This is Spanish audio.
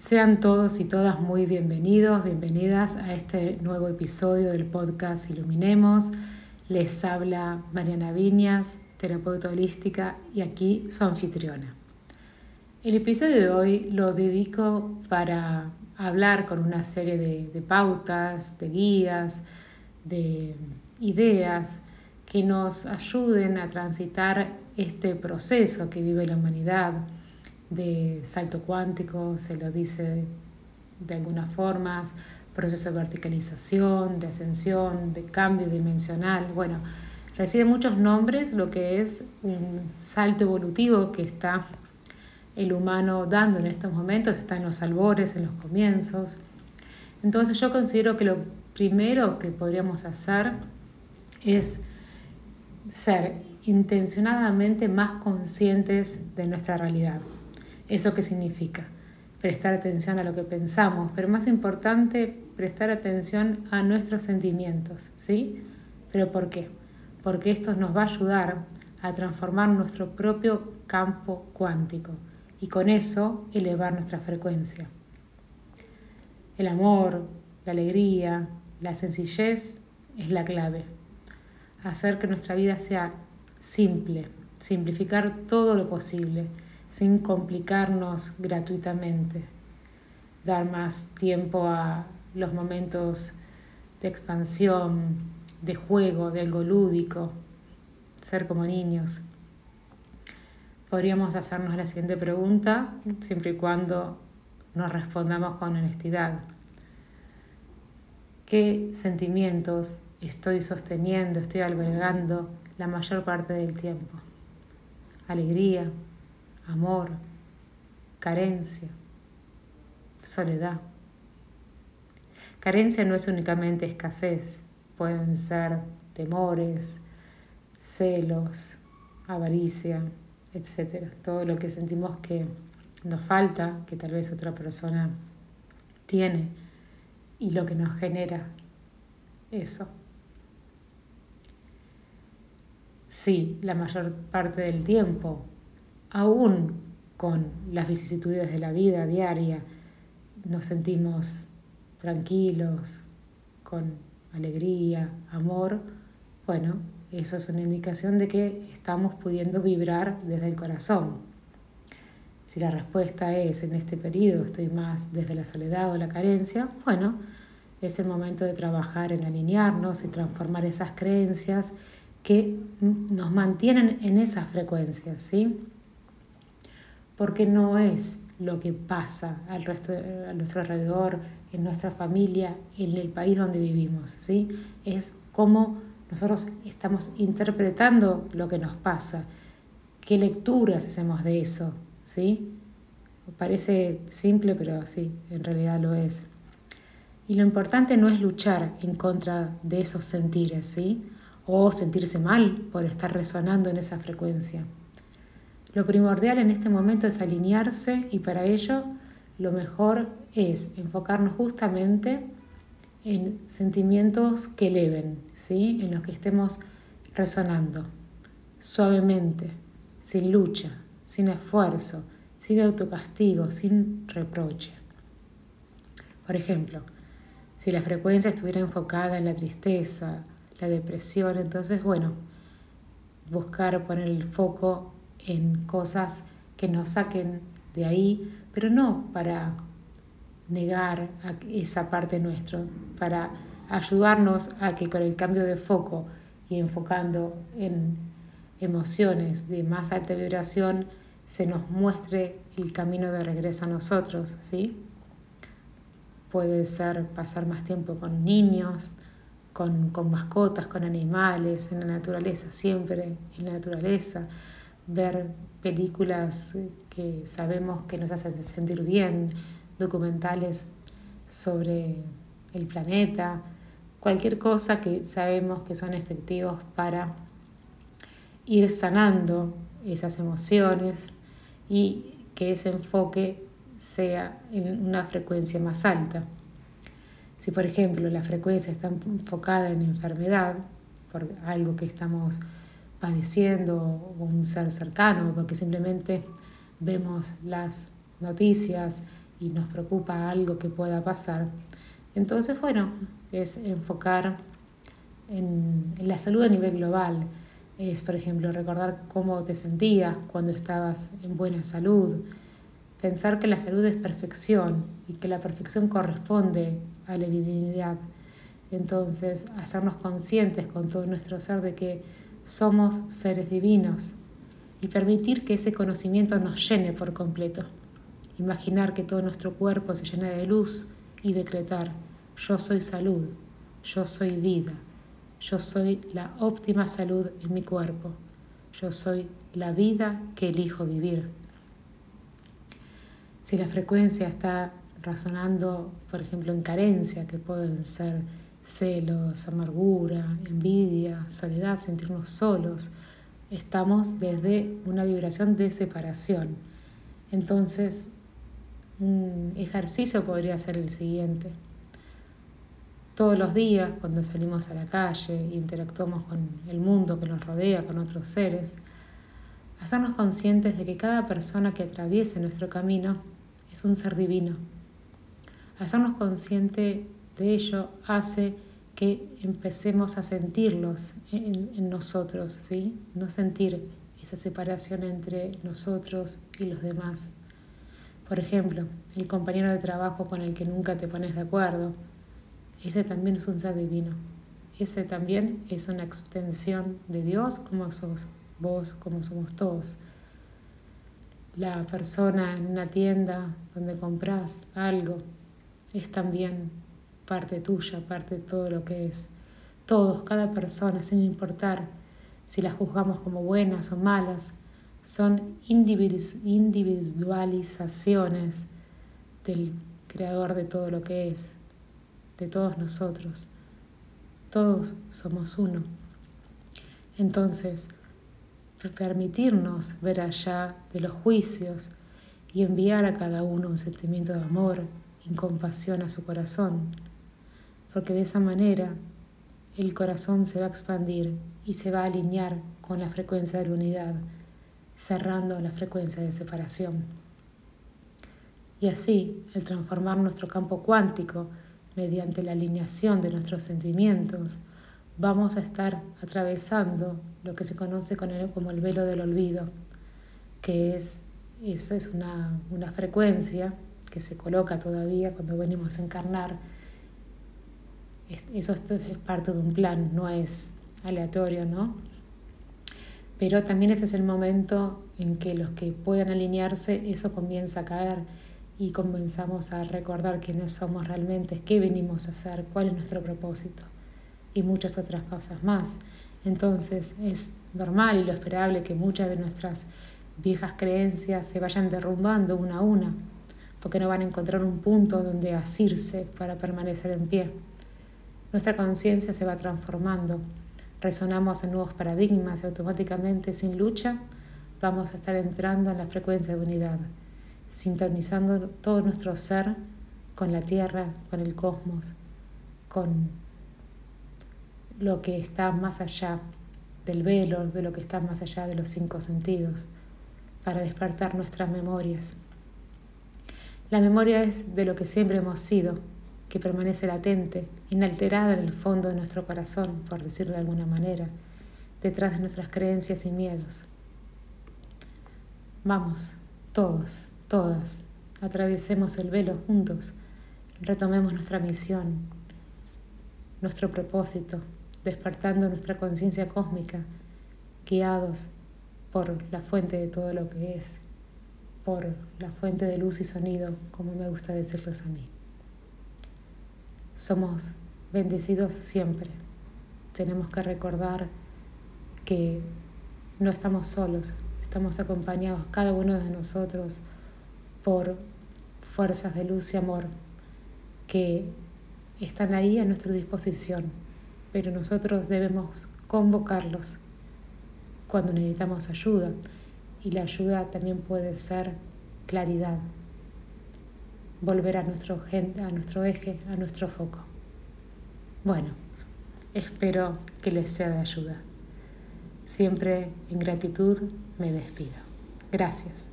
Sean todos y todas muy bienvenidos, bienvenidas a este nuevo episodio del podcast Iluminemos. Les habla Mariana Viñas, terapeuta holística y aquí su anfitriona. El episodio de hoy lo dedico para hablar con una serie de, de pautas, de guías, de ideas que nos ayuden a transitar este proceso que vive la humanidad de salto cuántico, se lo dice de algunas formas, proceso de verticalización, de ascensión, de cambio dimensional. Bueno, recibe muchos nombres lo que es un salto evolutivo que está el humano dando en estos momentos, está en los albores, en los comienzos. Entonces yo considero que lo primero que podríamos hacer es ser intencionadamente más conscientes de nuestra realidad. ¿Eso qué significa? Prestar atención a lo que pensamos, pero más importante, prestar atención a nuestros sentimientos, ¿sí? ¿Pero por qué? Porque esto nos va a ayudar a transformar nuestro propio campo cuántico y con eso elevar nuestra frecuencia. El amor, la alegría, la sencillez es la clave. Hacer que nuestra vida sea simple, simplificar todo lo posible sin complicarnos gratuitamente, dar más tiempo a los momentos de expansión, de juego, de algo lúdico, ser como niños. Podríamos hacernos la siguiente pregunta, siempre y cuando nos respondamos con honestidad. ¿Qué sentimientos estoy sosteniendo, estoy albergando la mayor parte del tiempo? Alegría, amor, carencia, soledad. Carencia no es únicamente escasez, pueden ser temores, celos, avaricia, etc. Todo lo que sentimos que nos falta, que tal vez otra persona tiene, y lo que nos genera eso. Sí, la mayor parte del tiempo aún con las vicisitudes de la vida diaria, nos sentimos tranquilos, con alegría, amor, bueno, eso es una indicación de que estamos pudiendo vibrar desde el corazón. Si la respuesta es en este periodo estoy más desde la soledad o la carencia, bueno, es el momento de trabajar en alinearnos y transformar esas creencias que nos mantienen en esas frecuencias, ¿sí? Porque no es lo que pasa al resto, a nuestro alrededor, en nuestra familia, en el país donde vivimos, ¿sí? Es cómo nosotros estamos interpretando lo que nos pasa, qué lecturas hacemos de eso, ¿sí? Parece simple, pero sí, en realidad lo es. Y lo importante no es luchar en contra de esos sentires, ¿sí? O sentirse mal por estar resonando en esa frecuencia. Lo primordial en este momento es alinearse y para ello lo mejor es enfocarnos justamente en sentimientos que eleven, ¿sí? en los que estemos resonando, suavemente, sin lucha, sin esfuerzo, sin autocastigo, sin reproche. Por ejemplo, si la frecuencia estuviera enfocada en la tristeza, la depresión, entonces, bueno, buscar poner el foco en cosas que nos saquen de ahí, pero no para negar esa parte nuestra, para ayudarnos a que con el cambio de foco y enfocando en emociones de más alta vibración se nos muestre el camino de regreso a nosotros, ¿sí? Puede ser pasar más tiempo con niños, con, con mascotas, con animales, en la naturaleza, siempre en la naturaleza, ver películas que sabemos que nos hacen sentir bien, documentales sobre el planeta, cualquier cosa que sabemos que son efectivos para ir sanando esas emociones y que ese enfoque sea en una frecuencia más alta. Si por ejemplo la frecuencia está enfocada en enfermedad, por algo que estamos padeciendo un ser cercano, porque simplemente vemos las noticias y nos preocupa algo que pueda pasar, entonces, bueno, es enfocar en, la salud a nivel global. Es, por ejemplo, recordar cómo te sentías cuando estabas en buena salud. Pensar que la salud es perfección y que la perfección corresponde a la divinidad. Entonces, hacernos conscientes con todo nuestro ser de que somos seres divinos y permitir que ese conocimiento nos llene por completo. Imaginar que todo nuestro cuerpo se llena de luz y decretar, yo soy salud, yo soy vida, yo soy la óptima salud en mi cuerpo, yo soy la vida que elijo vivir. Si la frecuencia está razonando, por ejemplo, en carencia, que pueden ser celos, amargura, envidia, soledad, sentirnos solos, estamos desde una vibración de separación. Entonces, un ejercicio podría ser el siguiente. Todos los días, cuando salimos a la calle e interactuamos con el mundo que nos rodea, con otros seres, hacernos conscientes de que cada persona que atraviese nuestro camino es un ser divino. Hacernos consciente de ello hace que empecemos a sentirlos en, nosotros, ¿sí? No sentir esa separación entre nosotros y los demás. Por ejemplo, el compañero de trabajo con el que nunca te pones de acuerdo, ese también es un ser divino. Ese también es una extensión de Dios como sos vos, como somos todos. La persona en una tienda donde compras algo es también parte tuya, parte de todo lo que es. Todos, cada persona, sin importar si las juzgamos como buenas o malas, son individualizaciones del creador de todo lo que es, de todos nosotros. Todos somos uno. Entonces, permitirnos ver allá de los juicios y enviar a cada uno un sentimiento de amor y compasión a su corazón, porque de esa manera el corazón se va a expandir y se va a alinear con la frecuencia de la unidad cerrando la frecuencia de separación. Y así, al transformar nuestro campo cuántico mediante la alineación de nuestros sentimientos, vamos a estar atravesando lo que se conoce como el velo del olvido, que es, esa es una, una frecuencia que se coloca todavía cuando venimos a encarnar. Eso es parte de un plan, no es aleatorio, ¿no? Pero también ese es el momento en que los que puedan alinearse, eso comienza a caer y comenzamos a recordar quiénes somos realmente, qué venimos a hacer, cuál es nuestro propósito y muchas otras cosas más. Entonces es normal y lo esperable que muchas de nuestras viejas creencias se vayan derrumbando una a una, porque no van a encontrar un punto donde asirse para permanecer en pie. Nuestra conciencia se va transformando resonamos en nuevos paradigmas y automáticamente sin lucha vamos a estar entrando en la frecuencia de unidad, sintonizando todo nuestro ser con la tierra, con el cosmos, con lo que está más allá del velo, de lo que está más allá de los cinco sentidos, para despertar nuestras memorias. La memoria es de lo que siempre hemos sido, que permanece latente, inalterada en el fondo de nuestro corazón, por decirlo de alguna manera, detrás de nuestras creencias y miedos. Vamos, todos, todas, atravesemos el velo juntos, retomemos nuestra misión, nuestro propósito, despertando nuestra conciencia cósmica, guiados por la fuente de todo lo que es, por la fuente de luz y sonido, como me gusta decirles a mí. Somos bendecidos siempre. Tenemos que recordar que no estamos solos, estamos acompañados cada uno de nosotros por fuerzas de luz y amor que están ahí a nuestra disposición, pero nosotros debemos convocarlos cuando necesitamos ayuda y la ayuda también puede ser claridad volver a nuestro, a nuestro eje, a nuestro foco. Bueno, espero que les sea de ayuda. Siempre en gratitud me despido. Gracias.